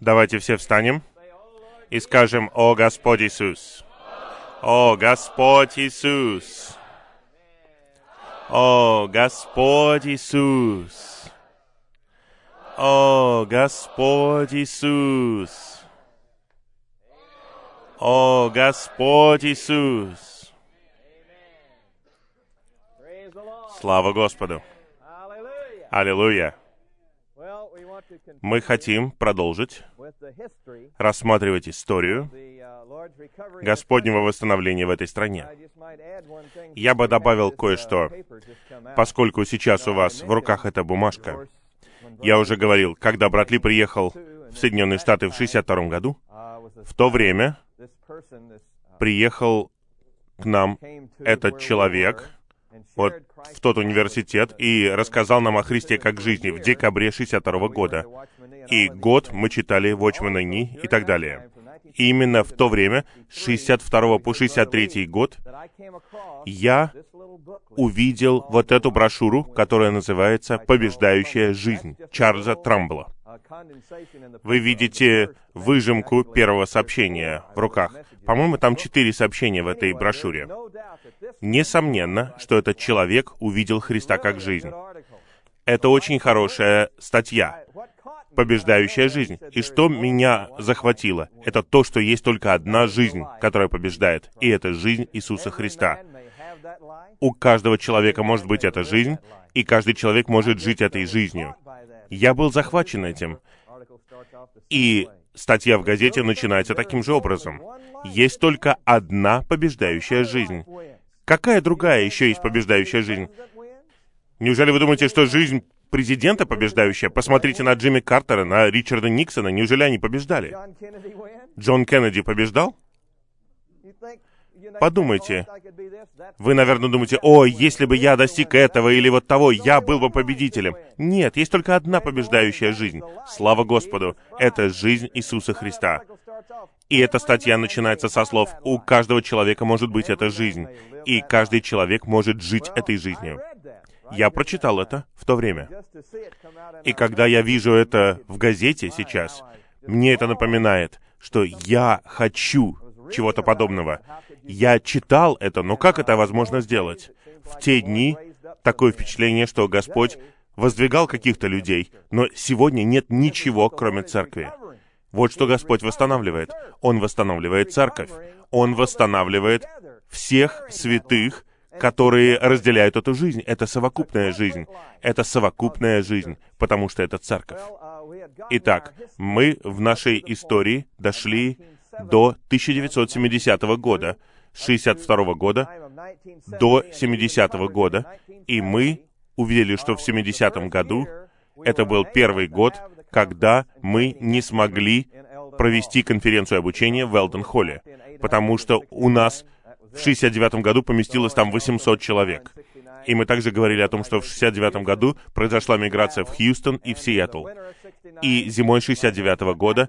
Давайте все встанем и скажем «О Господь Иисус». О Господь Иисус. О Господь Иисус. О Господь Иисус. О Господь Иисус. Слава Господу. Аллилуйя. Мы хотим продолжить рассматривать историю Господнего восстановления в этой стране. Я бы добавил кое-что, поскольку сейчас у вас в руках эта бумажка. Я уже говорил, когда Братли приехал в Соединенные Штаты в 62 году, в то время приехал к нам этот человек, вот в тот университет и рассказал нам о Христе как жизни в декабре 62 года. И год мы читали Watchman Ни и так далее. И именно в то время, с 62 по 63 год, я увидел вот эту брошюру, которая называется «Побеждающая жизнь» Чарльза Трамбла. Вы видите выжимку первого сообщения в руках. По-моему, там четыре сообщения в этой брошюре. Несомненно, что этот человек увидел Христа как жизнь. Это очень хорошая статья, побеждающая жизнь. И что меня захватило? Это то, что есть только одна жизнь, которая побеждает, и это жизнь Иисуса Христа. У каждого человека может быть эта жизнь, и каждый человек может жить этой жизнью. Я был захвачен этим. И статья в газете начинается таким же образом. Есть только одна побеждающая жизнь. Какая другая еще есть побеждающая жизнь? Неужели вы думаете, что жизнь президента побеждающая? Посмотрите на Джимми Картера, на Ричарда Никсона. Неужели они побеждали? Джон Кеннеди побеждал? Подумайте. Вы, наверное, думаете, о, если бы я достиг этого или вот того, я был бы победителем. Нет, есть только одна побеждающая жизнь. Слава Господу. Это жизнь Иисуса Христа. И эта статья начинается со слов «У каждого человека может быть эта жизнь, и каждый человек может жить этой жизнью». Я прочитал это в то время. И когда я вижу это в газете сейчас, мне это напоминает, что я хочу чего-то подобного. Я читал это, но как это возможно сделать? В те дни такое впечатление, что Господь воздвигал каких-то людей, но сегодня нет ничего, кроме церкви. Вот что Господь восстанавливает. Он восстанавливает церковь. Он восстанавливает всех святых, которые разделяют эту жизнь. Это совокупная жизнь. Это совокупная жизнь, потому что это церковь. Итак, мы в нашей истории дошли до 1970 года, 62 года до 70 года, и мы увидели, что в 70 году это был первый год, когда мы не смогли провести конференцию обучения в Элден-Холле, потому что у нас в 69 году поместилось там 800 человек. И мы также говорили о том, что в 69 году произошла миграция в Хьюстон и в Сиэтл. И зимой 69 года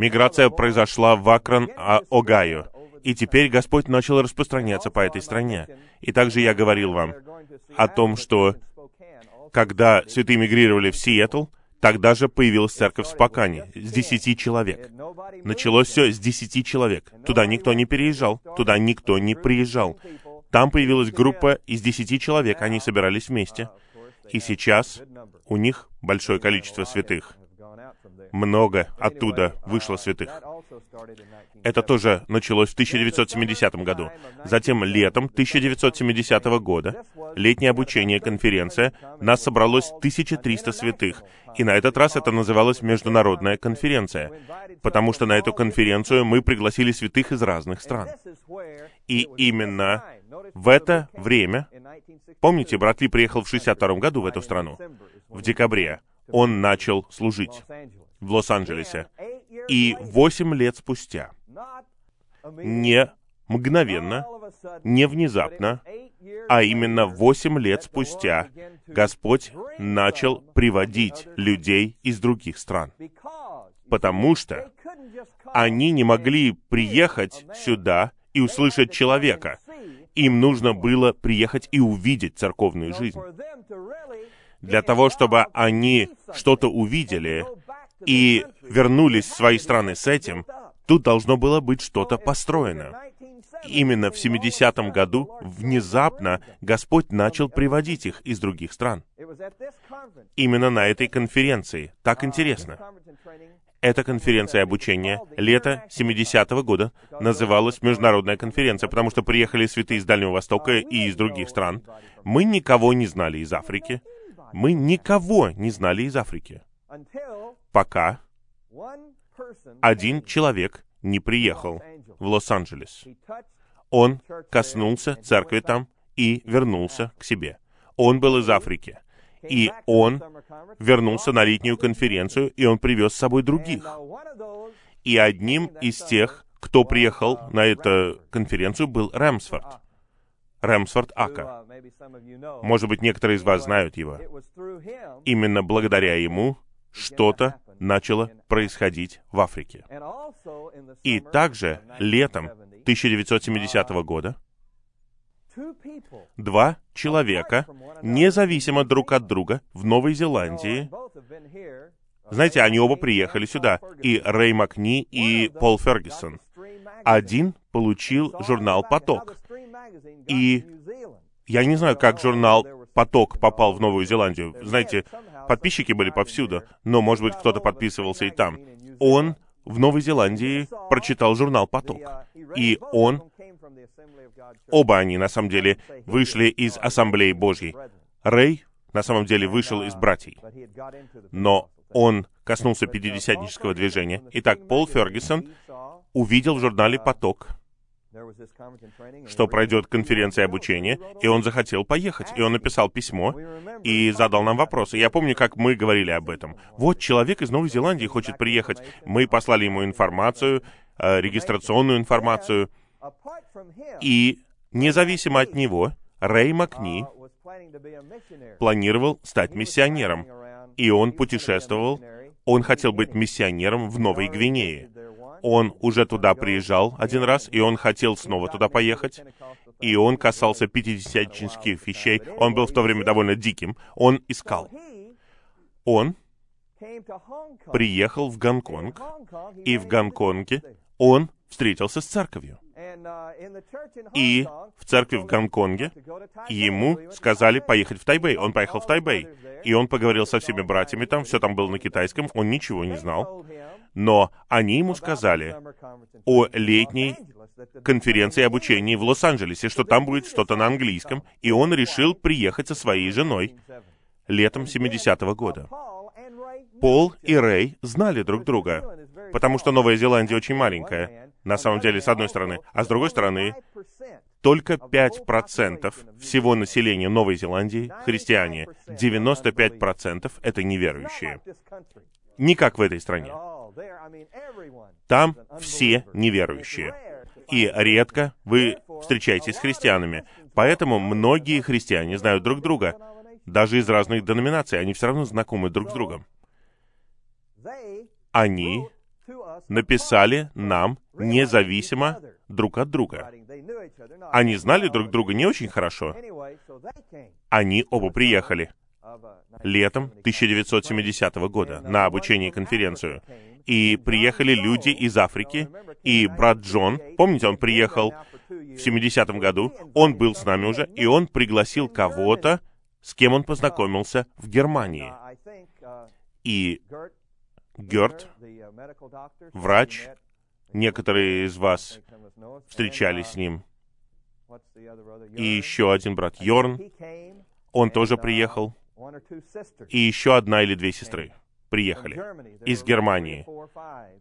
миграция произошла в Акрон, а, Огайо. И теперь Господь начал распространяться по этой стране. И также я говорил вам о том, что когда святые мигрировали в Сиэтл, Тогда же появилась церковь в Спокане с десяти человек. Началось все с десяти человек. Туда никто не переезжал, туда никто не приезжал. Там появилась группа из десяти человек, они собирались вместе. И сейчас у них большое количество святых много оттуда вышло святых. Это тоже началось в 1970 году. Затем летом 1970 года, летнее обучение, конференция, нас собралось 1300 святых. И на этот раз это называлось Международная конференция, потому что на эту конференцию мы пригласили святых из разных стран. И именно в это время, помните, брат Ли приехал в 62 году в эту страну, в декабре, он начал служить в Лос-Анджелесе. И восемь лет спустя, не мгновенно, не внезапно, а именно восемь лет спустя, Господь начал приводить людей из других стран. Потому что они не могли приехать сюда и услышать человека. Им нужно было приехать и увидеть церковную жизнь. Для того, чтобы они что-то увидели, и вернулись в свои страны с этим, тут должно было быть что-то построено. Именно в 70-м году внезапно Господь начал приводить их из других стран. Именно на этой конференции. Так интересно. Эта конференция обучения лето 70-го года называлась Международная конференция, потому что приехали святые из Дальнего Востока и из других стран. Мы никого не знали из Африки. Мы никого не знали из Африки. Пока один человек не приехал в Лос-Анджелес. Он коснулся церкви там и вернулся к себе. Он был из Африки. И он вернулся на летнюю конференцию, и он привез с собой других. И одним из тех, кто приехал на эту конференцию, был Рэмсфорд. Рэмсфорд Ака. Может быть, некоторые из вас знают его. Именно благодаря ему что-то начало происходить в Африке. И также летом 1970 года два человека, независимо друг от друга, в Новой Зеландии, знаете, они оба приехали сюда, и Рэй Макни, и Пол Фергюсон. Один получил журнал «Поток», и я не знаю, как журнал «Поток» попал в Новую Зеландию. Знаете, подписчики были повсюду, но, может быть, кто-то подписывался и там. Он в Новой Зеландии прочитал журнал «Поток». И он, оба они, на самом деле, вышли из Ассамблеи Божьей. Рэй, на самом деле, вышел из братьев. Но он коснулся пятидесятнического движения. Итак, Пол Фергюсон увидел в журнале «Поток», что пройдет конференция обучения, и он захотел поехать, и он написал письмо и задал нам вопросы. Я помню, как мы говорили об этом. Вот человек из Новой Зеландии хочет приехать. Мы послали ему информацию, э, регистрационную информацию, и независимо от него, Рэй Макни планировал стать миссионером, и он путешествовал, он хотел быть миссионером в Новой Гвинее он уже туда приезжал один раз, и он хотел снова туда поехать, и он касался пятидесятнических вещей. Он был в то время довольно диким. Он искал. Он приехал в Гонконг, и в Гонконге он встретился с церковью. И в церкви в Гонконге ему сказали поехать в Тайбэй. Он поехал в Тайбэй. И он поговорил со всеми братьями там, все там было на китайском, он ничего не знал но они ему сказали о летней конференции обучения в Лос-Анджелесе, что там будет что-то на английском, и он решил приехать со своей женой летом 70-го года. Пол и Рэй знали друг друга, потому что Новая Зеландия очень маленькая, на самом деле, с одной стороны, а с другой стороны, только 5% всего населения Новой Зеландии — христиане, 95% — это неверующие. Не как в этой стране. Там все неверующие. И редко вы встречаетесь с христианами. Поэтому многие христиане знают друг друга. Даже из разных деноминаций. Они все равно знакомы друг с другом. Они написали нам независимо друг от друга. Они знали друг друга не очень хорошо. Они оба приехали летом 1970 года на обучение конференцию. И приехали люди из Африки, и брат Джон, помните, он приехал в 70-м году, он был с нами уже, и он пригласил кого-то, с кем он познакомился в Германии. И Герт, врач, некоторые из вас встречались с ним, и еще один брат Йорн, он тоже приехал, и еще одна или две сестры приехали из Германии.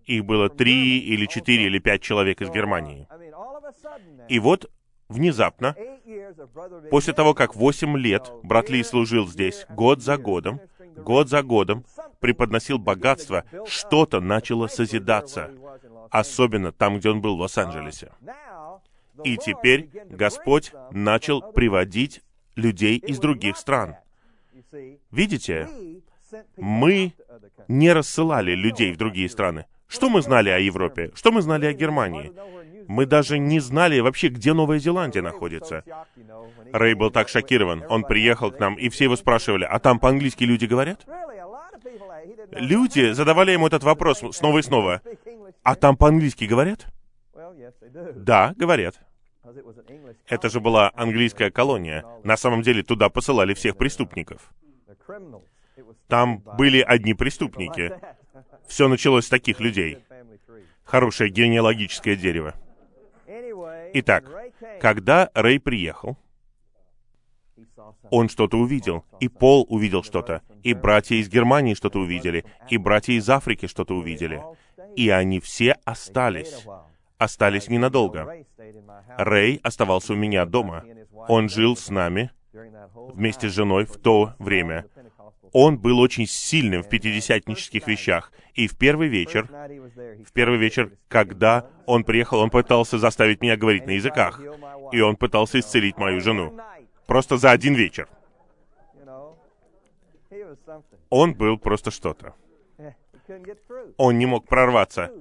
Их было три или четыре или пять человек из Германии. И вот внезапно, после того, как восемь лет брат Ли служил здесь, год за годом, год за годом, преподносил богатство, что-то начало созидаться, особенно там, где он был в Лос-Анджелесе. И теперь Господь начал приводить людей из других стран. Видите, мы не рассылали людей в другие страны. Что мы знали о Европе? Что мы знали о Германии? Мы даже не знали вообще, где Новая Зеландия находится. Рэй был так шокирован. Он приехал к нам, и все его спрашивали, а там по-английски люди говорят? Люди задавали ему этот вопрос снова и снова. А там по-английски говорят? Да, говорят. Это же была английская колония. На самом деле туда посылали всех преступников. Там были одни преступники. Все началось с таких людей. Хорошее генеалогическое дерево. Итак, когда Рэй приехал, он что-то увидел, и Пол увидел что-то, и братья из Германии что-то увидели, и братья из Африки что-то увидели. И они все остались. Остались ненадолго. Рэй оставался у меня дома. Он жил с нами вместе с женой в то время. Он был очень сильным в пятидесятнических вещах. И в первый вечер, в первый вечер, когда он приехал, он пытался заставить меня говорить на языках. И он пытался исцелить мою жену. Просто за один вечер. Он был просто что-то. Он не мог прорваться.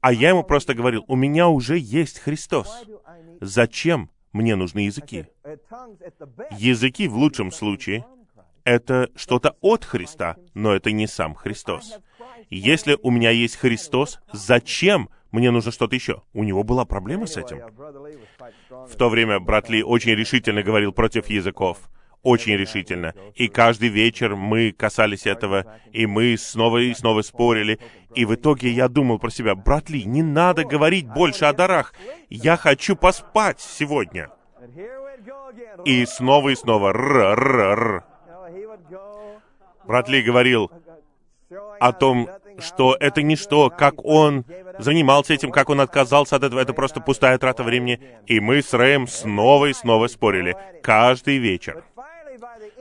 А я ему просто говорил, у меня уже есть Христос. Зачем мне нужны языки? Языки в лучшем случае это что-то от Христа, но это не сам Христос. Если у меня есть Христос, зачем мне нужно что-то еще? У него была проблема с этим. В то время брат Ли очень решительно говорил против языков. Очень решительно. И каждый вечер мы касались этого, и мы снова и снова спорили. И в итоге я думал про себя, брат Ли, не надо говорить больше о дарах. Я хочу поспать сегодня. И снова и снова р р р Брат Ли говорил о том, что это ничто, как он занимался этим, как он отказался от этого, это просто пустая трата времени. И мы с Рэем снова и снова спорили, каждый вечер.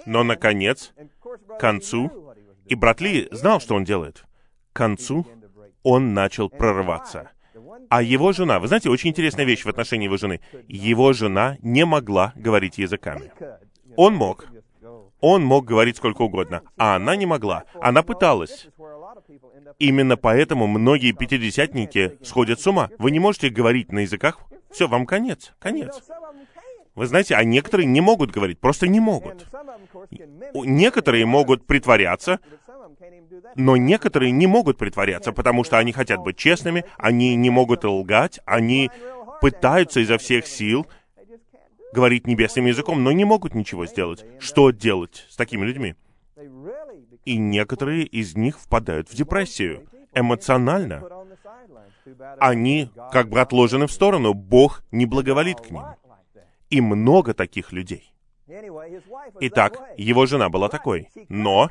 Но, наконец, к концу, и брат Ли знал, что он делает, к концу он начал прорываться. А его жена, вы знаете, очень интересная вещь в отношении его жены. Его жена не могла говорить языками. Он мог, он мог говорить сколько угодно, а она не могла. Она пыталась. Именно поэтому многие пятидесятники сходят с ума. Вы не можете говорить на языках. Все, вам конец, конец. Вы знаете, а некоторые не могут говорить, просто не могут. Некоторые могут притворяться, но некоторые не могут притворяться, потому что они хотят быть честными, они не могут лгать, они пытаются изо всех сил говорить небесным языком, но не могут ничего сделать. Что делать с такими людьми? И некоторые из них впадают в депрессию эмоционально. Они как бы отложены в сторону, Бог не благоволит к ним. И много таких людей. Итак, его жена была такой, но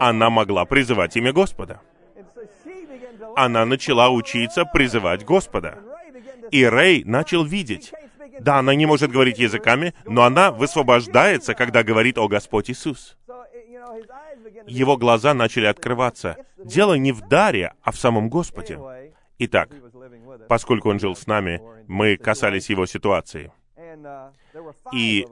она могла призывать имя Господа. Она начала учиться призывать Господа. И Рэй начал видеть, да, она не может говорить языками, но она высвобождается, когда говорит о Господь Иисус. Его глаза начали открываться. Дело не в даре, а в самом Господе. Итак, поскольку он жил с нами, мы касались его ситуации. И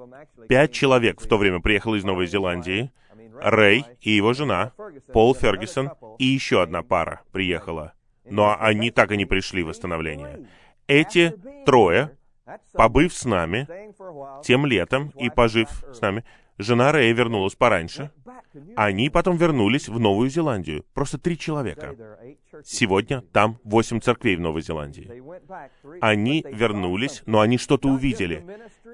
пять человек в то время приехало из Новой Зеландии. Рэй и его жена, Пол Фергюсон и еще одна пара приехала. Но они так и не пришли в восстановление. Эти трое побыв с нами тем летом и пожив с нами, жена Рэя вернулась пораньше. Они потом вернулись в Новую Зеландию. Просто три человека. Сегодня там восемь церквей в Новой Зеландии. Они вернулись, но они что-то увидели.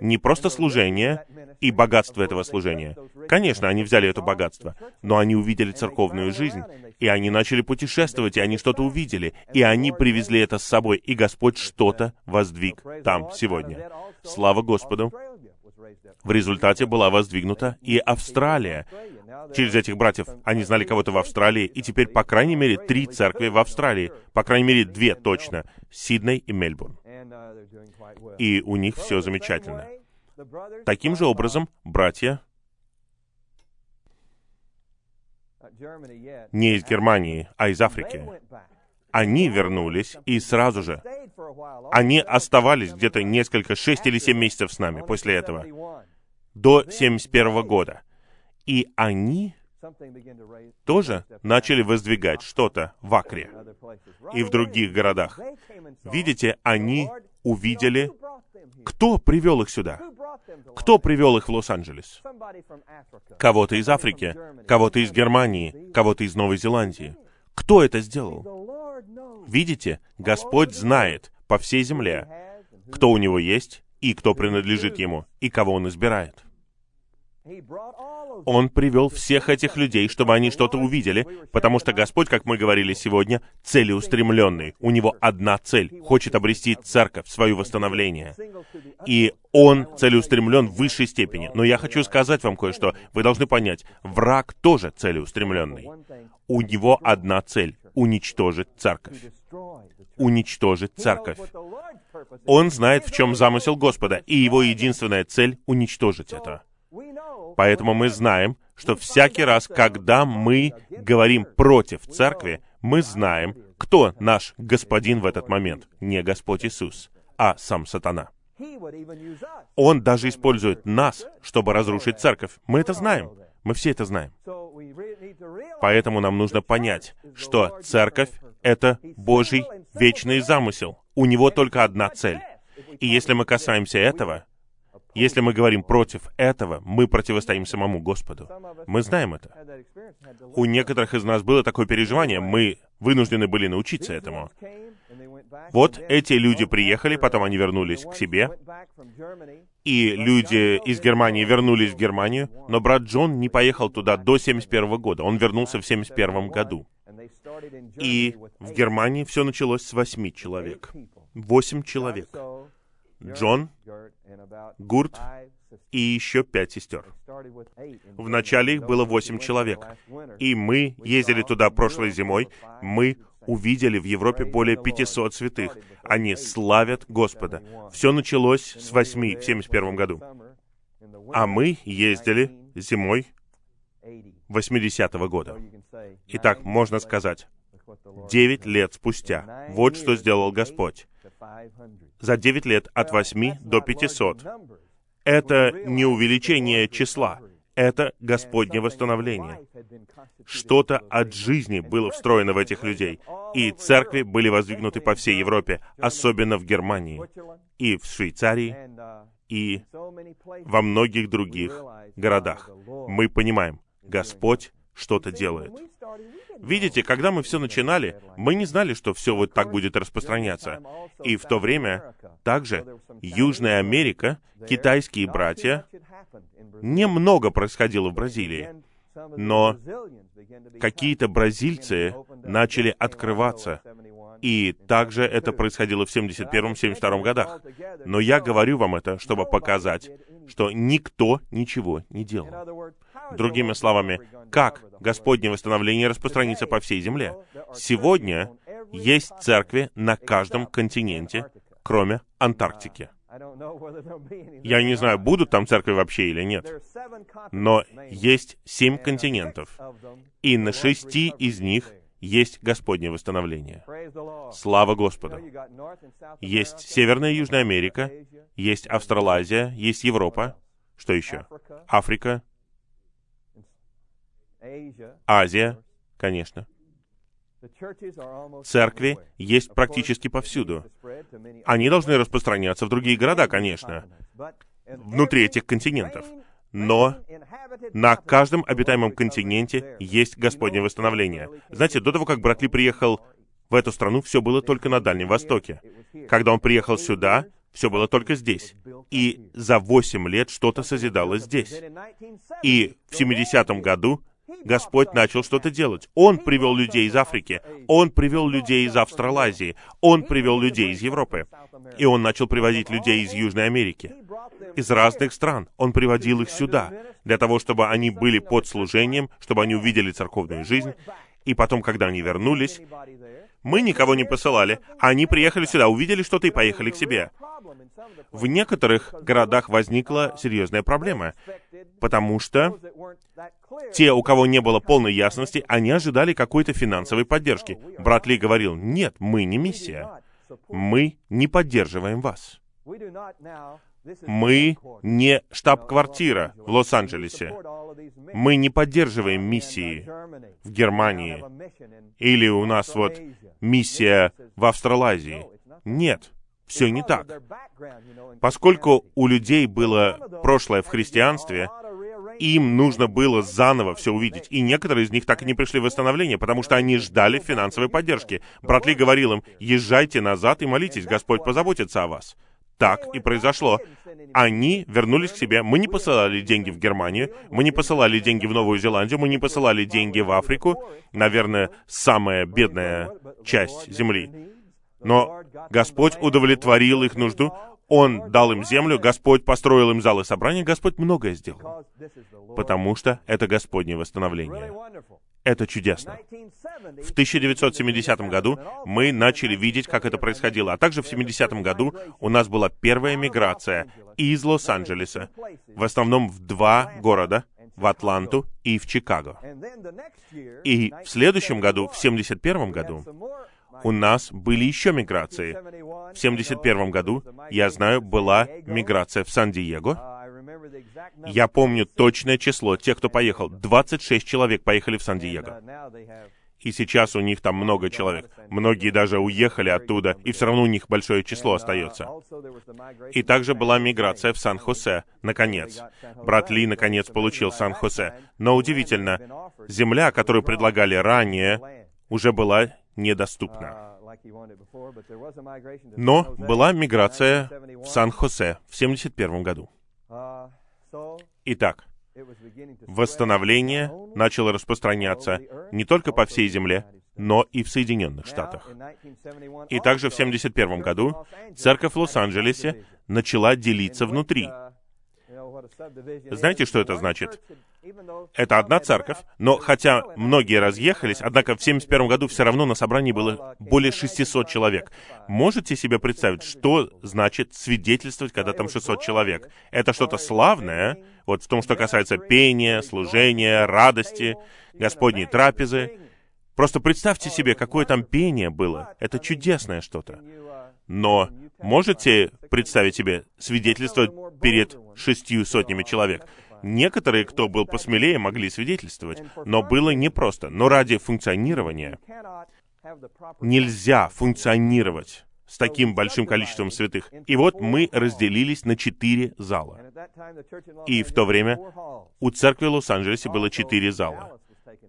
Не просто служение и богатство этого служения. Конечно, они взяли это богатство, но они увидели церковную жизнь, и они начали путешествовать, и они что-то увидели, и они привезли это с собой, и Господь что-то воздвиг там сегодня. Слава Господу! В результате была воздвигнута и Австралия. Через этих братьев они знали кого-то в Австралии, и теперь, по крайней мере, три церкви в Австралии. По крайней мере, две точно. Сидней и Мельбурн. И у них все замечательно. Таким же образом, братья не из Германии, а из Африки. Они вернулись, и сразу же они оставались где-то несколько, шесть или семь месяцев с нами после этого, до 71 года. И они тоже начали воздвигать что-то в Акре и в других городах. Видите, они увидели, кто привел их сюда, Кто привел их в Лос-Анджелес? Кого-то из Африки, кого-то из Германии, кого-то из Новой Зеландии. Кто это сделал? Видите, Господь знает по всей земле, кто у него есть и кто принадлежит ему, и кого он избирает. Он привел всех этих людей, чтобы они что-то увидели, потому что Господь, как мы говорили сегодня, целеустремленный. У Него одна цель — хочет обрести церковь, свое восстановление. И Он целеустремлен в высшей степени. Но я хочу сказать вам кое-что. Вы должны понять, враг тоже целеустремленный. У него одна цель — уничтожить церковь. Уничтожить церковь. Он знает, в чем замысел Господа, и его единственная цель — уничтожить это. Поэтому мы знаем, что всякий раз, когда мы говорим против церкви, мы знаем, кто наш господин в этот момент. Не Господь Иисус, а сам сатана. Он даже использует нас, чтобы разрушить церковь. Мы это знаем. Мы все это знаем. Поэтому нам нужно понять, что церковь — это Божий вечный замысел. У него только одна цель. И если мы касаемся этого, если мы говорим против этого, мы противостоим самому Господу. Мы знаем это. У некоторых из нас было такое переживание, мы вынуждены были научиться этому. Вот эти люди приехали, потом они вернулись к себе, и люди из Германии вернулись в Германию, но брат Джон не поехал туда до 71 года, он вернулся в 71 году. И в Германии все началось с восьми человек. Восемь человек. Джон, Гурт и еще пять сестер. Вначале их было восемь человек. И мы ездили туда прошлой зимой. Мы увидели в Европе более 500 святых. Они славят Господа. Все началось с восьми в 71 году. А мы ездили зимой 80-го года. Итак, можно сказать, девять лет спустя, вот что сделал Господь за 9 лет от 8 до 500. Это не увеличение числа, это Господнее восстановление. Что-то от жизни было встроено в этих людей, и церкви были воздвигнуты по всей Европе, особенно в Германии, и в Швейцарии, и во многих других городах. Мы понимаем, Господь что-то делает. Видите, когда мы все начинали, мы не знали, что все вот так будет распространяться. И в то время также Южная Америка, китайские братья, немного происходило в Бразилии. Но какие-то бразильцы начали открываться. И также это происходило в 71-72 годах. Но я говорю вам это, чтобы показать, что никто ничего не делал. Другими словами, как Господнее восстановление распространится по всей земле? Сегодня есть церкви на каждом континенте, кроме Антарктики. Я не знаю, будут там церкви вообще или нет, но есть семь континентов, и на шести из них есть Господнее восстановление. Слава Господу! Есть Северная и Южная Америка, есть Австралазия, есть Европа. Что еще? Африка, Азия, конечно. Церкви есть практически повсюду. Они должны распространяться в другие города, конечно, внутри этих континентов. Но на каждом обитаемом континенте есть Господнее восстановление. Знаете, до того, как Братли приехал в эту страну, все было только на Дальнем Востоке. Когда он приехал сюда, все было только здесь. И за восемь лет что-то созидалось здесь. И в 70-м году Господь начал что-то делать. Он привел людей из Африки, Он привел людей из Австралазии, Он привел людей из Европы. И Он начал приводить людей из Южной Америки, из разных стран. Он приводил их сюда, для того, чтобы они были под служением, чтобы они увидели церковную жизнь. И потом, когда они вернулись, мы никого не посылали. Они приехали сюда, увидели что-то и поехали к себе. В некоторых городах возникла серьезная проблема, потому что те, у кого не было полной ясности, они ожидали какой-то финансовой поддержки. Брат Ли говорил, нет, мы не миссия. Мы не поддерживаем вас. Мы не штаб-квартира в Лос-Анджелесе. Мы не поддерживаем миссии в Германии. Или у нас вот миссия в Австралазии. Нет. Все не так. Поскольку у людей было прошлое в христианстве, им нужно было заново все увидеть. И некоторые из них так и не пришли в восстановление, потому что они ждали финансовой поддержки. Брат Ли говорил им, езжайте назад и молитесь, Господь позаботится о вас. Так и произошло. Они вернулись к себе. Мы не посылали деньги в Германию, мы не посылали деньги в Новую Зеландию, мы не посылали деньги в Африку, наверное, самая бедная часть земли. Но Господь удовлетворил их нужду, Он дал им землю, Господь построил им залы собрания, Господь многое сделал. Потому что это Господнее восстановление. Это чудесно. В 1970 году мы начали видеть, как это происходило, а также в 70 году у нас была первая миграция из Лос-Анджелеса, в основном в два города, в Атланту и в Чикаго. И в следующем году, в 71 году, у нас были еще миграции. В 71 году, я знаю, была миграция в Сан-Диего. Я помню точное число тех, кто поехал. 26 человек поехали в Сан-Диего. И сейчас у них там много человек. Многие даже уехали оттуда, и все равно у них большое число остается. И также была миграция в Сан-Хосе, наконец. Брат Ли, наконец, получил Сан-Хосе. Но удивительно, земля, которую предлагали ранее, уже была недоступна. Но была миграция в Сан-Хосе в 1971 году. Итак, восстановление начало распространяться не только по всей земле, но и в Соединенных Штатах. И также в 1971 году церковь в Лос-Анджелесе начала делиться внутри. Знаете, что это значит? Это одна церковь, но хотя многие разъехались, однако в 71 году все равно на собрании было более 600 человек. Можете себе представить, что значит свидетельствовать, когда там 600 человек? Это что-то славное, вот в том, что касается пения, служения, радости, Господней трапезы. Просто представьте себе, какое там пение было. Это чудесное что-то. Но можете представить себе свидетельствовать перед шестью сотнями человек? Некоторые, кто был посмелее, могли свидетельствовать, но было непросто. Но ради функционирования нельзя функционировать с таким большим количеством святых. И вот мы разделились на четыре зала. И в то время у церкви в Лос-Анджелесе было четыре зала.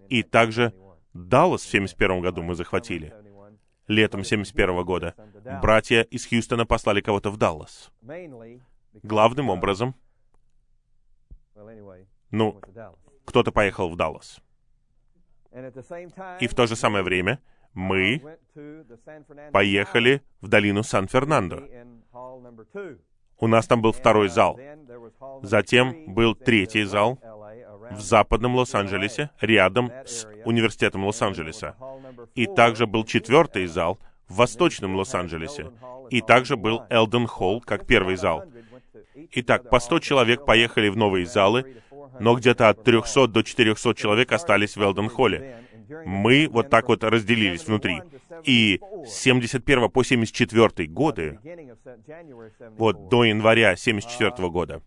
И также Даллас в 71 году мы захватили. Летом 71 года братья из Хьюстона послали кого-то в Даллас. Главным образом, ну, кто-то поехал в Даллас. И в то же самое время мы поехали в долину Сан-Фернандо. У нас там был второй зал. Затем был третий зал в западном Лос-Анджелесе, рядом с университетом Лос-Анджелеса. И также был четвертый зал в восточном Лос-Анджелесе. И также был Элден Холл, как первый зал. Итак, по 100 человек поехали в новые залы, но где-то от 300 до 400 человек остались в Элден Холле. Мы вот так вот разделились внутри. И с 71 по 74 годы, вот до января 74 года,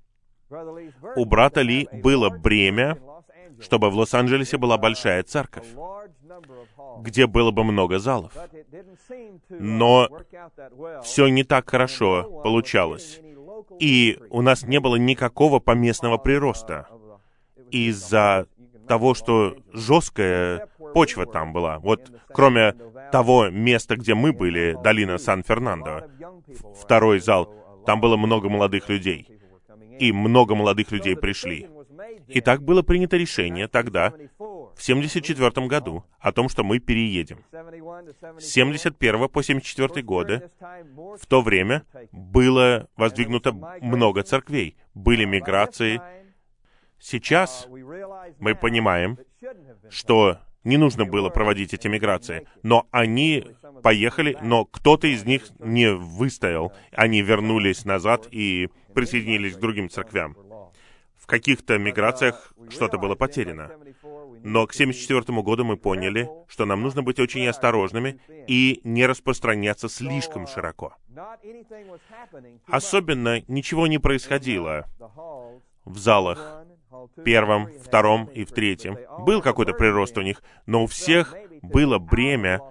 у брата Ли было бремя, чтобы в Лос-Анджелесе была большая церковь, где было бы много залов. Но все не так хорошо получалось. И у нас не было никакого поместного прироста из-за того, что жесткая почва там была. Вот кроме того места, где мы были, долина Сан-Фернандо, второй зал, там было много молодых людей и много молодых людей пришли. И так было принято решение тогда, в 1974 году, о том, что мы переедем. С 71 по 74 годы, в то время, было воздвигнуто много церквей, были миграции. Сейчас мы понимаем, что не нужно было проводить эти миграции, но они поехали, но кто-то из них не выстоял. Они вернулись назад и присоединились к другим церквям. В каких-то миграциях что-то было потеряно. Но к 1974 году мы поняли, что нам нужно быть очень осторожными и не распространяться слишком широко. Особенно ничего не происходило в залах первом, втором и в третьем. Был какой-то прирост у них, но у всех было бремя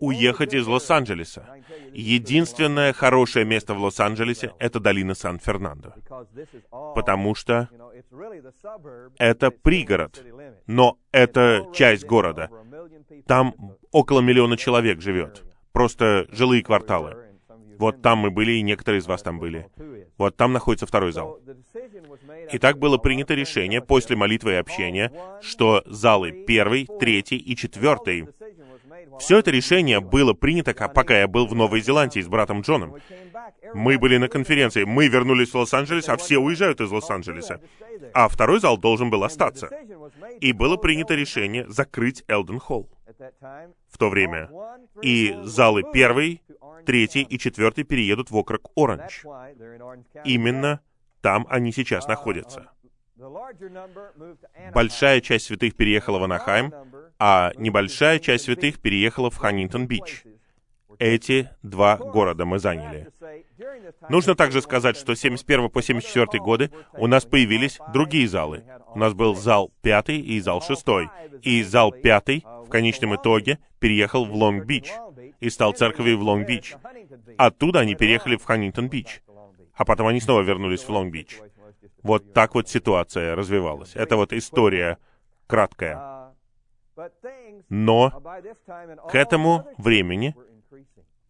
уехать из Лос-Анджелеса. Единственное хорошее место в Лос-Анджелесе — это долина Сан-Фернандо. Потому что это пригород, но это часть города. Там около миллиона человек живет. Просто жилые кварталы. Вот там мы были, и некоторые из вас там были. Вот там находится второй зал. И так было принято решение после молитвы и общения, что залы первый, третий и четвертый все это решение было принято, пока я был в Новой Зеландии с братом Джоном. Мы были на конференции, мы вернулись в Лос-Анджелес, а все уезжают из Лос-Анджелеса. А второй зал должен был остаться. И было принято решение закрыть Элден Холл в то время. И залы первый, третий и четвертый переедут в округ Оранж. Именно там они сейчас находятся. Большая часть святых переехала в Анахайм, а небольшая часть святых переехала в Ханнингтон-Бич. Эти два города мы заняли. Нужно также сказать, что с 71 по 74 годы у нас появились другие залы. У нас был зал пятый и зал шестой. И зал пятый в конечном итоге переехал в Лонг-Бич и стал церковью в Лонг-Бич. Оттуда они переехали в Хантингтон-Бич. А потом они снова вернулись в Лонг-Бич. Вот так вот ситуация развивалась. Это вот история краткая. Но к этому времени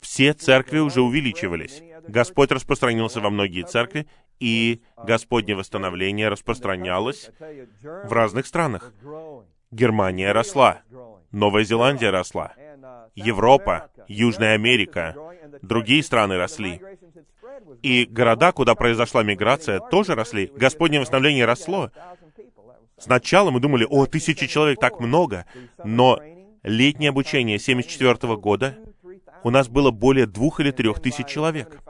все церкви уже увеличивались. Господь распространился во многие церкви, и Господне восстановление распространялось в разных странах. Германия росла, Новая Зеландия росла, Европа, Южная Америка, другие страны росли. И города, куда произошла миграция, тоже росли. Господнее восстановление росло. Сначала мы думали, о, тысячи человек, так много. Но летнее обучение 74 года у нас было более двух или трех тысяч человек.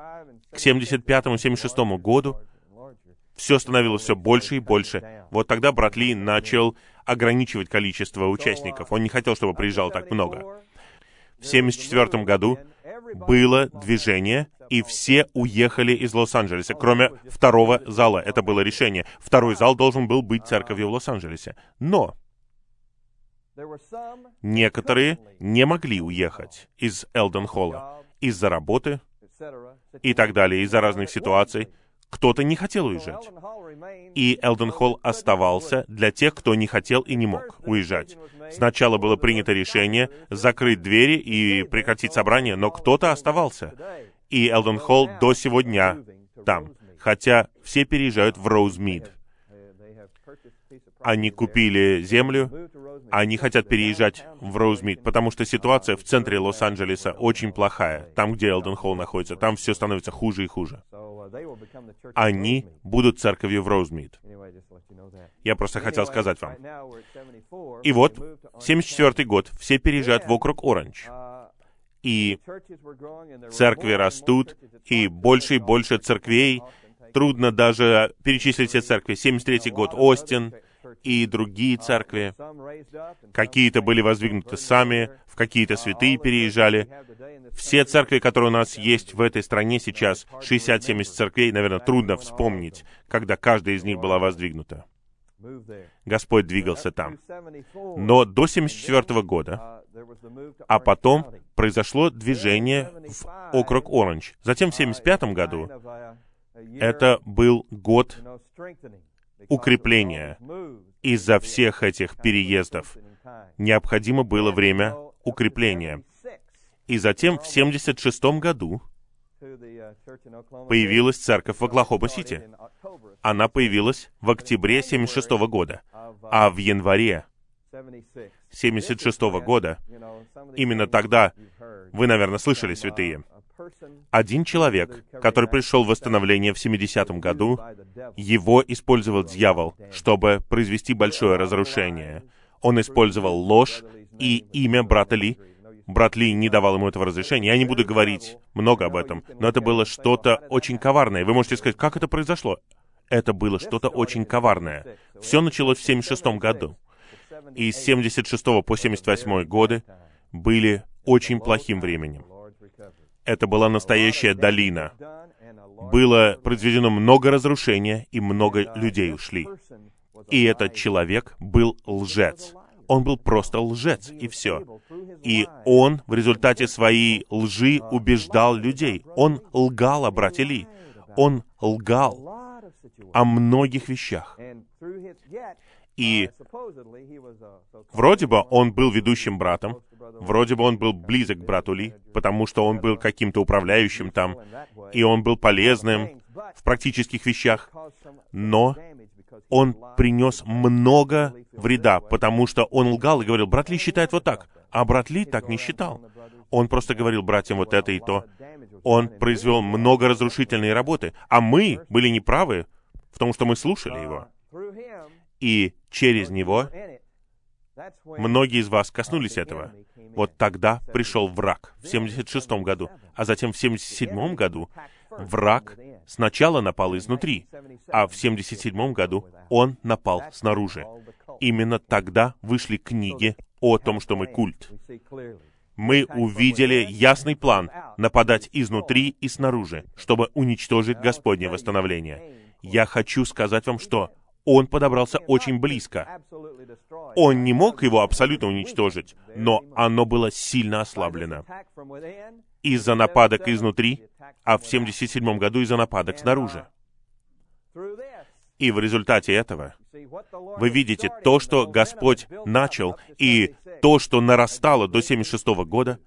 К 75-76 году все становилось все больше и больше. Вот тогда брат Ли начал ограничивать количество участников. Он не хотел, чтобы приезжало так много. В 74 году было движение, и все уехали из Лос-Анджелеса, кроме второго зала. Это было решение. Второй зал должен был быть церковью в Лос-Анджелесе. Но некоторые не могли уехать из Элден Холла из-за работы и так далее, из-за разных ситуаций. Кто-то не хотел уезжать. И Элден Холл оставался для тех, кто не хотел и не мог уезжать. Сначала было принято решение закрыть двери и прекратить собрание, но кто-то оставался. И Элден Холл до сегодня там, хотя все переезжают в Роузмид. Они купили землю, они хотят переезжать в Роузмид, потому что ситуация в центре Лос-Анджелеса очень плохая. Там, где Элден Холл находится, там все становится хуже и хуже. Они будут церковью в Роузмид. Я просто хотел сказать вам. И вот, 74 год, все переезжают в округ Оранж. И церкви растут, и больше и больше церквей. Трудно даже перечислить все церкви. 73 год Остин, и другие церкви. Какие-то были воздвигнуты сами, в какие-то святые переезжали. Все церкви, которые у нас есть в этой стране сейчас, 60-70 церквей, наверное, трудно вспомнить, когда каждая из них была воздвигнута. Господь двигался там. Но до 74 года, а потом произошло движение в округ Оранж. Затем в 75 году это был год укрепления. Из-за всех этих переездов необходимо было время укрепления. И затем в 76 году появилась церковь в Оклахома-Сити. Она появилась в октябре 76 года, а в январе 76 года, именно тогда, вы, наверное, слышали, святые, один человек, который пришел в восстановление в 70-м году, его использовал дьявол, чтобы произвести большое разрушение. Он использовал ложь и имя брата Ли. Брат Ли не давал ему этого разрешения. Я не буду говорить много об этом, но это было что-то очень коварное. Вы можете сказать, как это произошло? Это было что-то очень коварное. Все началось в 76 году. И с 76 по 78 годы были очень плохим временем. Это была настоящая долина. Было произведено много разрушения, и много людей ушли. И этот человек был лжец. Он был просто лжец, и все. И он в результате своей лжи убеждал людей. Он лгал о брате Ли. Он лгал о многих вещах. И вроде бы он был ведущим братом, вроде бы он был близок к брату Ли, потому что он был каким-то управляющим там, и он был полезным в практических вещах, но он принес много вреда, потому что он лгал и говорил, брат Ли считает вот так, а брат Ли так не считал. Он просто говорил братьям вот это и то. Он произвел много разрушительной работы, а мы были неправы в том, что мы слушали его. И через него многие из вас коснулись этого. Вот тогда пришел враг в 76 году, а затем в 77 году враг сначала напал изнутри, а в 77 году он напал снаружи. Именно тогда вышли книги о том, что мы культ. Мы увидели ясный план нападать изнутри и снаружи, чтобы уничтожить Господнее восстановление. Я хочу сказать вам, что он подобрался очень близко. Он не мог его абсолютно уничтожить, но оно было сильно ослаблено. Из-за нападок изнутри, а в 77 году из-за нападок снаружи. И в результате этого вы видите то, что Господь начал, и то, что нарастало до 76 года,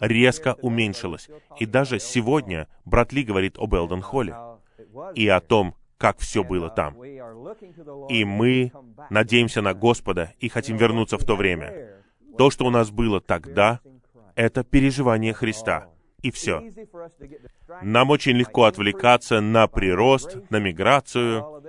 резко уменьшилось. И даже сегодня брат Ли говорит об Элден Холле и о том, как все было там. И мы надеемся на Господа и хотим вернуться в то время. То, что у нас было тогда, это переживание Христа. И все. Нам очень легко отвлекаться на прирост, на миграцию,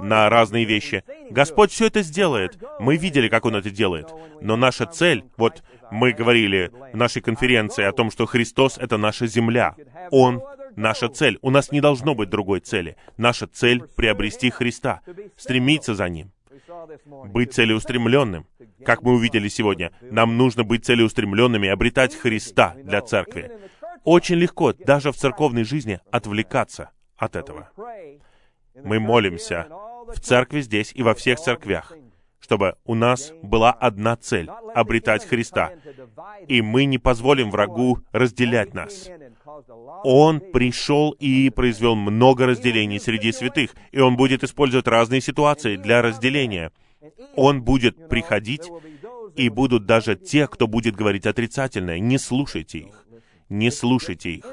на разные вещи. Господь все это сделает. Мы видели, как Он это делает. Но наша цель, вот мы говорили в нашей конференции о том, что Христос — это наша земля. Он наша цель. У нас не должно быть другой цели. Наша цель — приобрести Христа, стремиться за Ним, быть целеустремленным. Как мы увидели сегодня, нам нужно быть целеустремленными и обретать Христа для церкви. Очень легко, даже в церковной жизни, отвлекаться от этого. Мы молимся в церкви здесь и во всех церквях, чтобы у нас была одна цель — обретать Христа. И мы не позволим врагу разделять нас. Он пришел и произвел много разделений среди святых, и Он будет использовать разные ситуации для разделения. Он будет приходить, и будут даже те, кто будет говорить отрицательное. Не слушайте их. Не слушайте их.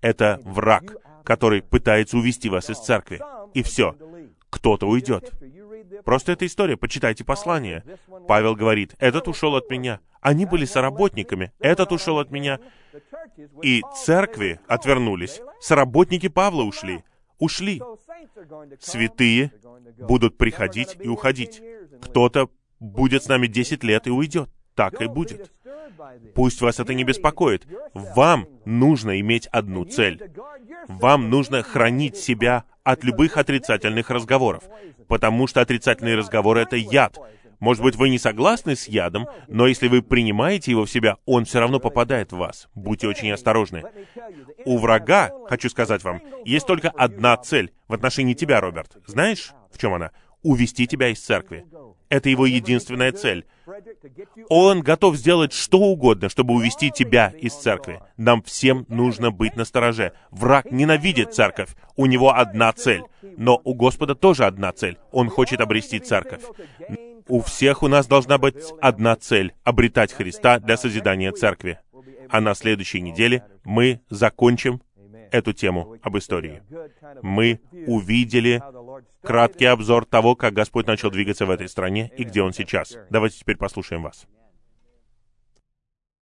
Это враг, который пытается увести вас из церкви. И все. Кто-то уйдет. Просто эта история. Почитайте послание. Павел говорит, этот ушел от меня. Они были соработниками. Этот ушел от меня. И церкви отвернулись. Соработники Павла ушли. Ушли. Святые будут приходить и уходить. Кто-то будет с нами 10 лет и уйдет. Так и будет. Пусть вас это не беспокоит. Вам нужно иметь одну цель. Вам нужно хранить себя от любых отрицательных разговоров, потому что отрицательные разговоры — это яд. Может быть, вы не согласны с ядом, но если вы принимаете его в себя, он все равно попадает в вас. Будьте очень осторожны. У врага, хочу сказать вам, есть только одна цель в отношении тебя, Роберт. Знаешь, в чем она? Увести тебя из церкви. Это его единственная цель. Он готов сделать что угодно, чтобы увести тебя из церкви. Нам всем нужно быть настороже. Враг ненавидит церковь. У него одна цель. Но у Господа тоже одна цель. Он хочет обрести церковь. У всех у нас должна быть одна цель — обретать Христа для созидания церкви. А на следующей неделе мы закончим эту тему об истории. Мы увидели краткий обзор того, как Господь начал двигаться в этой стране и где Он сейчас. Давайте теперь послушаем вас.